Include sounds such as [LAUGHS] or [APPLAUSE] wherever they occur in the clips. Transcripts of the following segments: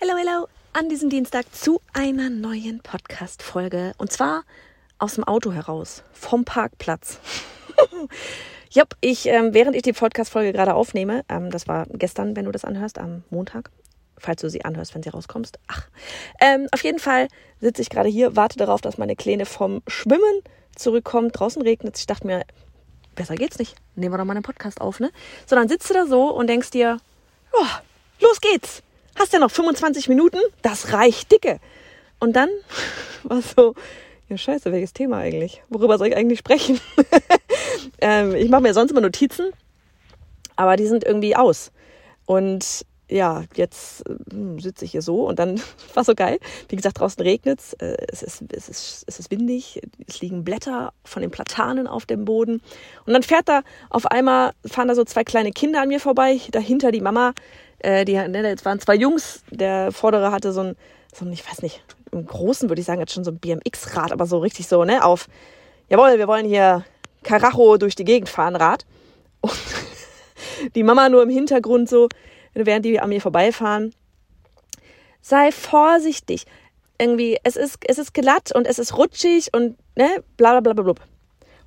Hello, hello, an diesem Dienstag zu einer neuen Podcast-Folge. Und zwar aus dem Auto heraus, vom Parkplatz. [LAUGHS] ja, ich, ähm, während ich die Podcast-Folge gerade aufnehme, ähm, das war gestern, wenn du das anhörst, am Montag, falls du sie anhörst, wenn sie rauskommst. Ach, ähm, auf jeden Fall sitze ich gerade hier, warte darauf, dass meine Kleine vom Schwimmen zurückkommt. Draußen regnet es. Ich dachte mir, besser geht's nicht. Nehmen wir doch mal einen Podcast auf, ne? So, dann sitzt du da so und denkst dir, oh, los geht's hast ja noch 25 Minuten, das reicht dicke. Und dann war so, ja scheiße, welches Thema eigentlich? Worüber soll ich eigentlich sprechen? [LAUGHS] ähm, ich mache mir sonst immer Notizen, aber die sind irgendwie aus. Und ja, jetzt hm, sitze ich hier so und dann [LAUGHS] war so geil. Wie gesagt, draußen regnet äh, es, ist, es, ist, es ist windig, es liegen Blätter von den Platanen auf dem Boden. Und dann fährt da auf einmal, fahren da so zwei kleine Kinder an mir vorbei, dahinter die Mama, äh, die, ne, jetzt waren zwei Jungs, der vordere hatte so ein, so ein, ich weiß nicht, im Großen würde ich sagen, jetzt schon so ein BMX-Rad, aber so richtig so, ne, auf, jawohl, wir wollen hier Karacho durch die Gegend fahren, Rad. Und [LAUGHS] die Mama nur im Hintergrund so, während die an mir vorbeifahren, sei vorsichtig. Irgendwie, es ist, es ist glatt und es ist rutschig und, ne, bla, bla, bla, bla.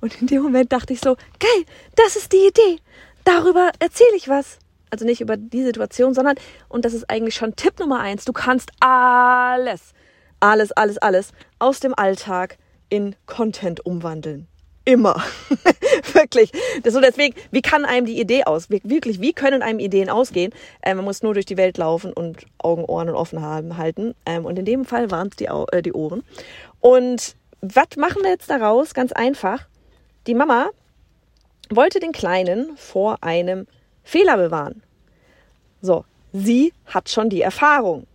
Und in dem Moment dachte ich so, geil, das ist die Idee. Darüber erzähle ich was also nicht über die Situation, sondern, und das ist eigentlich schon Tipp Nummer eins, du kannst alles, alles, alles, alles aus dem Alltag in Content umwandeln. Immer. [LAUGHS] Wirklich. Das so deswegen, wie kann einem die Idee aus? Wirklich, wie können einem Ideen ausgehen? Ähm, man muss nur durch die Welt laufen und Augen, Ohren und offen haben, halten. Ähm, und in dem Fall waren es die, äh, die Ohren. Und was machen wir jetzt daraus? Ganz einfach. Die Mama wollte den Kleinen vor einem Fehler bewahren. So, sie hat schon die Erfahrung.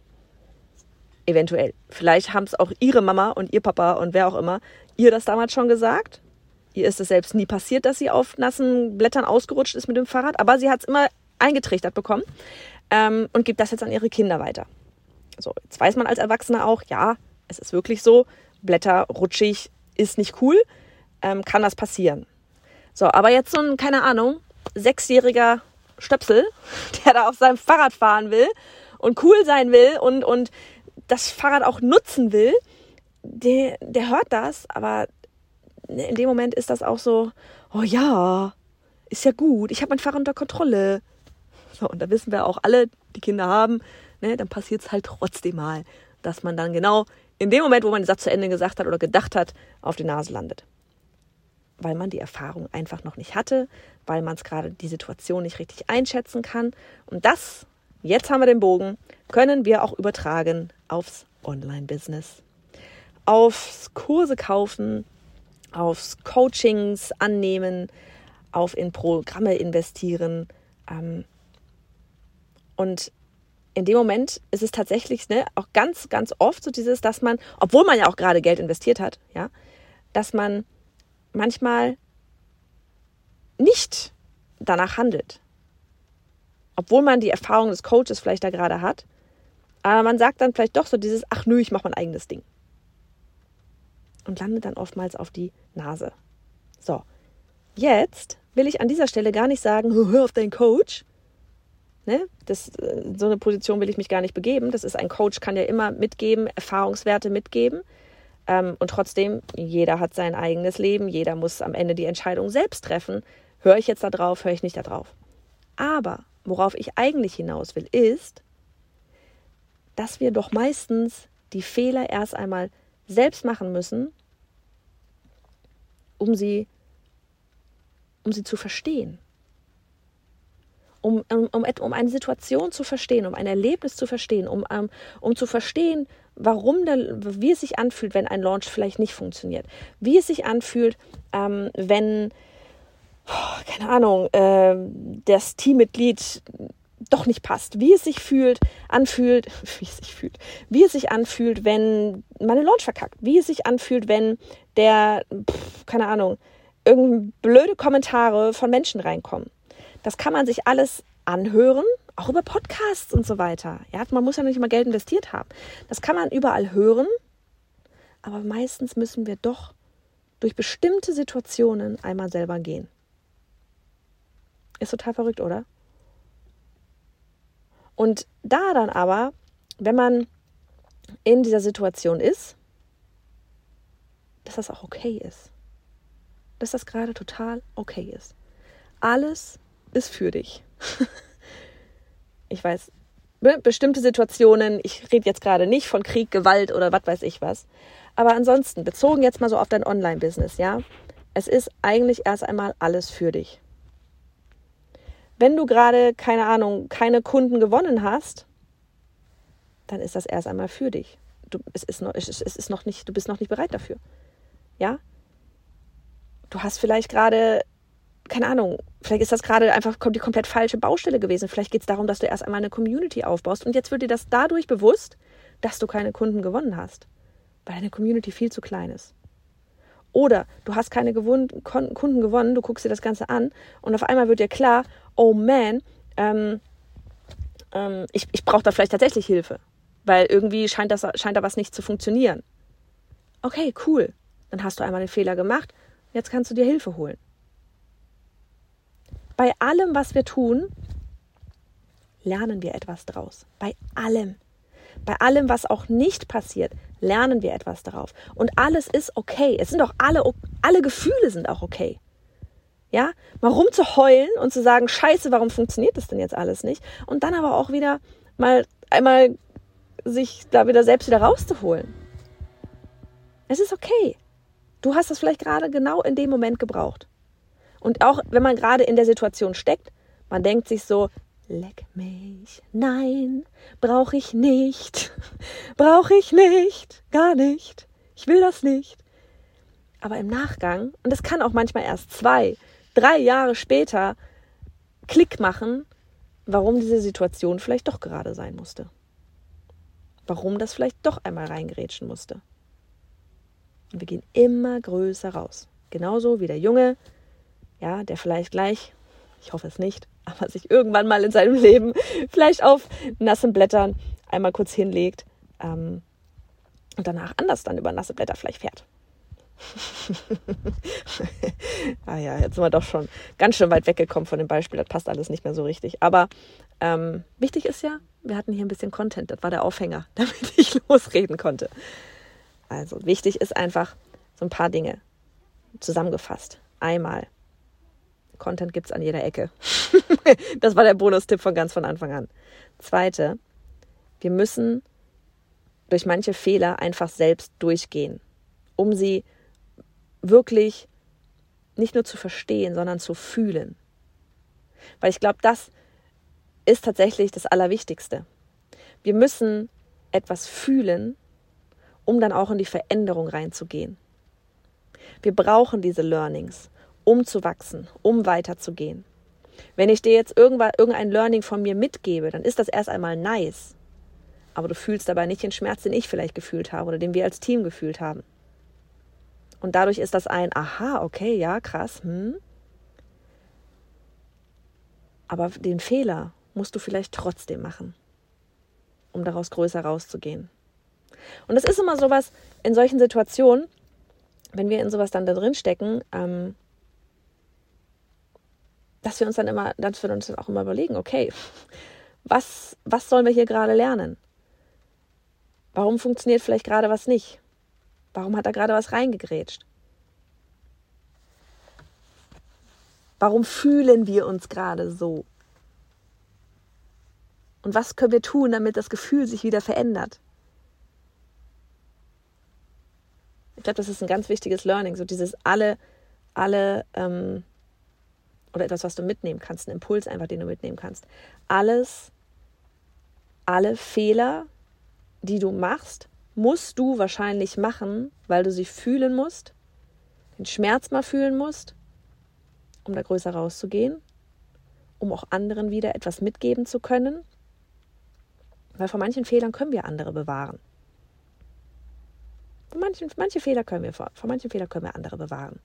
Eventuell. Vielleicht haben es auch ihre Mama und ihr Papa und wer auch immer ihr das damals schon gesagt. Ihr ist es selbst nie passiert, dass sie auf nassen Blättern ausgerutscht ist mit dem Fahrrad, aber sie hat es immer eingetrichtert bekommen ähm, und gibt das jetzt an ihre Kinder weiter. So, jetzt weiß man als Erwachsener auch, ja, es ist wirklich so, Blätter rutschig ist nicht cool, ähm, kann das passieren. So, aber jetzt so ein, keine Ahnung, sechsjähriger Stöpsel, der da auf seinem Fahrrad fahren will und cool sein will und, und das Fahrrad auch nutzen will, der, der hört das, aber in dem Moment ist das auch so, oh ja, ist ja gut, ich habe mein Fahrrad unter Kontrolle. So, und da wissen wir auch alle, die Kinder haben, ne, dann passiert es halt trotzdem mal, dass man dann genau in dem Moment, wo man den Satz zu Ende gesagt hat oder gedacht hat, auf die Nase landet weil man die Erfahrung einfach noch nicht hatte, weil man es gerade die Situation nicht richtig einschätzen kann. Und das, jetzt haben wir den Bogen, können wir auch übertragen aufs Online-Business. Aufs Kurse kaufen, aufs Coachings annehmen, auf in Programme investieren. Ähm, und in dem Moment ist es tatsächlich ne, auch ganz, ganz oft so dieses, dass man, obwohl man ja auch gerade Geld investiert hat, ja, dass man manchmal nicht danach handelt. Obwohl man die Erfahrung des Coaches vielleicht da gerade hat. Aber man sagt dann vielleicht doch so dieses, ach nö, ich mache mein eigenes Ding. Und landet dann oftmals auf die Nase. So, jetzt will ich an dieser Stelle gar nicht sagen, [LAUGHS] hör auf deinen Coach. Ne? Das, äh, so eine Position will ich mich gar nicht begeben. Das ist ein Coach, kann ja immer mitgeben, Erfahrungswerte mitgeben. Ähm, und trotzdem, jeder hat sein eigenes Leben, jeder muss am Ende die Entscheidung selbst treffen. Höre ich jetzt da drauf, höre ich nicht da drauf. Aber worauf ich eigentlich hinaus will, ist, dass wir doch meistens die Fehler erst einmal selbst machen müssen, um sie, um sie zu verstehen. Um, um, um, eine Situation zu verstehen, um ein Erlebnis zu verstehen, um, um, um zu verstehen, warum der, wie es sich anfühlt, wenn ein Launch vielleicht nicht funktioniert. Wie es sich anfühlt, ähm, wenn, oh, keine Ahnung, äh, das Teammitglied doch nicht passt, wie es sich fühlt, anfühlt, [LAUGHS] wie es sich fühlt, wie es sich anfühlt, wenn meine Launch verkackt, wie es sich anfühlt, wenn der, pff, keine Ahnung, irgendeine blöde Kommentare von Menschen reinkommen. Das kann man sich alles anhören, auch über Podcasts und so weiter. Ja, man muss ja nicht immer Geld investiert haben. Das kann man überall hören, aber meistens müssen wir doch durch bestimmte Situationen einmal selber gehen. Ist total verrückt, oder? Und da dann aber wenn man in dieser Situation ist, dass das auch okay ist. Dass das gerade total okay ist. Alles ist für dich. [LAUGHS] ich weiß, bestimmte Situationen, ich rede jetzt gerade nicht von Krieg, Gewalt oder was weiß ich was. Aber ansonsten, bezogen jetzt mal so auf dein Online-Business, ja, es ist eigentlich erst einmal alles für dich. Wenn du gerade, keine Ahnung, keine Kunden gewonnen hast, dann ist das erst einmal für dich. Du, es, ist noch, es ist noch nicht, du bist noch nicht bereit dafür. Ja? Du hast vielleicht gerade, keine Ahnung, vielleicht ist das gerade einfach die komplett falsche Baustelle gewesen. Vielleicht geht es darum, dass du erst einmal eine Community aufbaust und jetzt wird dir das dadurch bewusst, dass du keine Kunden gewonnen hast, weil deine Community viel zu klein ist. Oder du hast keine Kunden gewonnen, du guckst dir das Ganze an und auf einmal wird dir klar, oh man, ähm, ähm, ich, ich brauche da vielleicht tatsächlich Hilfe, weil irgendwie scheint, das, scheint da was nicht zu funktionieren. Okay, cool. Dann hast du einmal den Fehler gemacht, jetzt kannst du dir Hilfe holen. Bei allem, was wir tun, lernen wir etwas draus. Bei allem. Bei allem, was auch nicht passiert, lernen wir etwas darauf. Und alles ist okay. Es sind auch alle, alle Gefühle sind auch okay. Ja, mal rumzuheulen und zu sagen, scheiße, warum funktioniert das denn jetzt alles nicht? Und dann aber auch wieder mal einmal sich da wieder selbst wieder rauszuholen. Es ist okay. Du hast das vielleicht gerade genau in dem Moment gebraucht. Und auch wenn man gerade in der Situation steckt, man denkt sich so, Leck mich. Nein, brauche ich nicht. [LAUGHS] Brauche ich nicht. Gar nicht. Ich will das nicht. Aber im Nachgang, und das kann auch manchmal erst zwei, drei Jahre später Klick machen, warum diese Situation vielleicht doch gerade sein musste. Warum das vielleicht doch einmal reingerätschen musste. Und wir gehen immer größer raus. Genauso wie der Junge, ja, der vielleicht gleich, ich hoffe es nicht, [LAUGHS] aber sich irgendwann mal in seinem Leben vielleicht auf nassen Blättern einmal kurz hinlegt ähm, und danach anders dann über nasse Blätter vielleicht fährt. [LAUGHS] ah ja, jetzt sind wir doch schon ganz schön weit weggekommen von dem Beispiel. Das passt alles nicht mehr so richtig. Aber ähm, wichtig ist ja, wir hatten hier ein bisschen Content. Das war der Aufhänger, [LAUGHS] damit ich losreden konnte. Also wichtig ist einfach so ein paar Dinge zusammengefasst. Einmal, Content gibt es an jeder Ecke. [LAUGHS] das war der Bonustipp von ganz von Anfang an. Zweite, wir müssen durch manche Fehler einfach selbst durchgehen, um sie wirklich nicht nur zu verstehen, sondern zu fühlen. Weil ich glaube, das ist tatsächlich das Allerwichtigste. Wir müssen etwas fühlen, um dann auch in die Veränderung reinzugehen. Wir brauchen diese Learnings, um zu wachsen, um weiterzugehen. Wenn ich dir jetzt irgendein Learning von mir mitgebe, dann ist das erst einmal nice. Aber du fühlst dabei nicht den Schmerz, den ich vielleicht gefühlt habe oder den wir als Team gefühlt haben. Und dadurch ist das ein, aha, okay, ja, krass, hm. Aber den Fehler musst du vielleicht trotzdem machen, um daraus größer rauszugehen. Und es ist immer sowas in solchen Situationen, wenn wir in sowas dann da drin stecken, ähm, dass wir uns dann immer, dass wir uns dann auch immer überlegen, okay, was, was sollen wir hier gerade lernen? Warum funktioniert vielleicht gerade was nicht? Warum hat da gerade was reingegrätscht? Warum fühlen wir uns gerade so? Und was können wir tun, damit das Gefühl sich wieder verändert? Ich glaube, das ist ein ganz wichtiges Learning, so dieses alle, alle ähm, oder etwas, was du mitnehmen kannst, ein Impuls einfach, den du mitnehmen kannst. Alles, alle Fehler, die du machst, musst du wahrscheinlich machen, weil du sie fühlen musst, den Schmerz mal fühlen musst, um da größer rauszugehen, um auch anderen wieder etwas mitgeben zu können. Weil vor manchen Fehlern können wir andere bewahren. Vor manchen, manche Fehler können wir, vor, vor manchen Fehlern können wir andere bewahren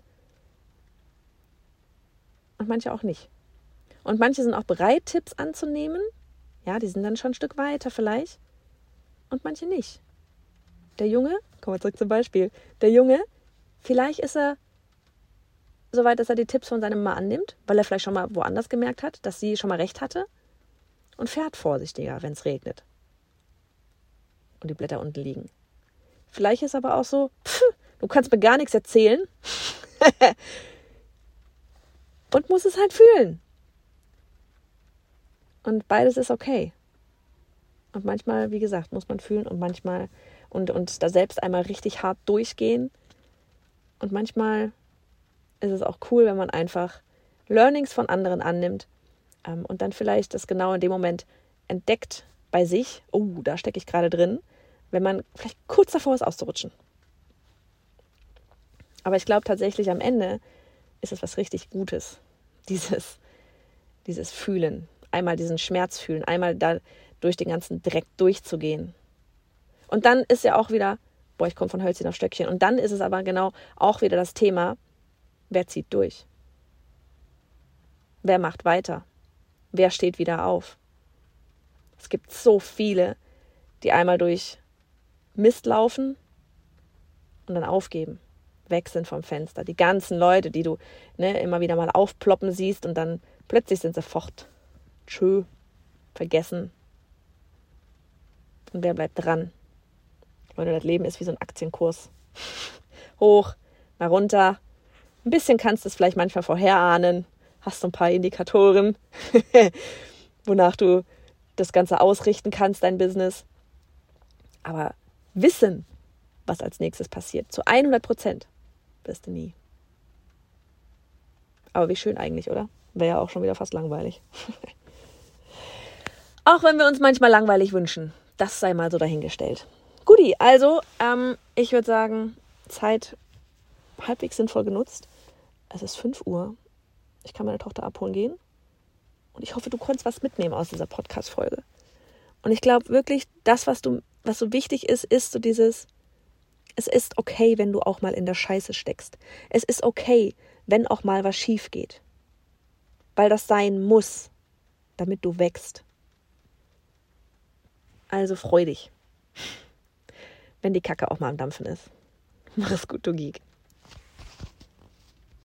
und manche auch nicht. Und manche sind auch bereit, Tipps anzunehmen. Ja, die sind dann schon ein Stück weiter vielleicht. Und manche nicht. Der Junge, kommen wir zurück zum Beispiel. Der Junge, vielleicht ist er so weit, dass er die Tipps von seinem Mann annimmt, weil er vielleicht schon mal woanders gemerkt hat, dass sie schon mal recht hatte und fährt vorsichtiger, wenn es regnet. und die Blätter unten liegen. Vielleicht ist aber auch so, pff, du kannst mir gar nichts erzählen [LAUGHS] und musst es halt fühlen. Und beides ist okay. Und manchmal, wie gesagt, muss man fühlen und manchmal und, und da selbst einmal richtig hart durchgehen. Und manchmal ist es auch cool, wenn man einfach Learnings von anderen annimmt ähm, und dann vielleicht das genau in dem Moment entdeckt bei sich, oh, da stecke ich gerade drin, wenn man vielleicht kurz davor ist auszurutschen. Aber ich glaube tatsächlich am Ende ist es was richtig Gutes, [LAUGHS] dieses, dieses Fühlen, einmal diesen Schmerz fühlen, einmal da durch den ganzen Dreck durchzugehen. Und dann ist ja auch wieder, boah, ich komme von Hölzchen auf Stöckchen. Und dann ist es aber genau auch wieder das Thema, wer zieht durch? Wer macht weiter? Wer steht wieder auf? Es gibt so viele, die einmal durch Mist laufen und dann aufgeben, weg sind vom Fenster. Die ganzen Leute, die du ne, immer wieder mal aufploppen siehst und dann plötzlich sind sie fort. Tschö, vergessen. Und wer bleibt dran? Leute, das Leben ist wie so ein Aktienkurs. [LAUGHS] Hoch, mal runter. Ein bisschen kannst du es vielleicht manchmal vorherahnen. Hast du ein paar Indikatoren, [LAUGHS] wonach du das Ganze ausrichten kannst, dein Business. Aber wissen, was als nächstes passiert, zu 100 Prozent, wirst du nie. Aber wie schön eigentlich, oder? Wäre ja auch schon wieder fast langweilig. [LAUGHS] auch wenn wir uns manchmal langweilig wünschen, das sei mal so dahingestellt. Guti, also ähm, ich würde sagen, Zeit halbwegs sinnvoll genutzt. Es ist 5 Uhr. Ich kann meine Tochter abholen gehen. Und ich hoffe, du konntest was mitnehmen aus dieser Podcast-Folge. Und ich glaube wirklich, das, was du, was so wichtig ist, ist so dieses, es ist okay, wenn du auch mal in der Scheiße steckst. Es ist okay, wenn auch mal was schief geht. Weil das sein muss, damit du wächst. Also freu dich, wenn die Kacke auch mal am Dampfen ist. [LAUGHS] Mach es gut, du Geek.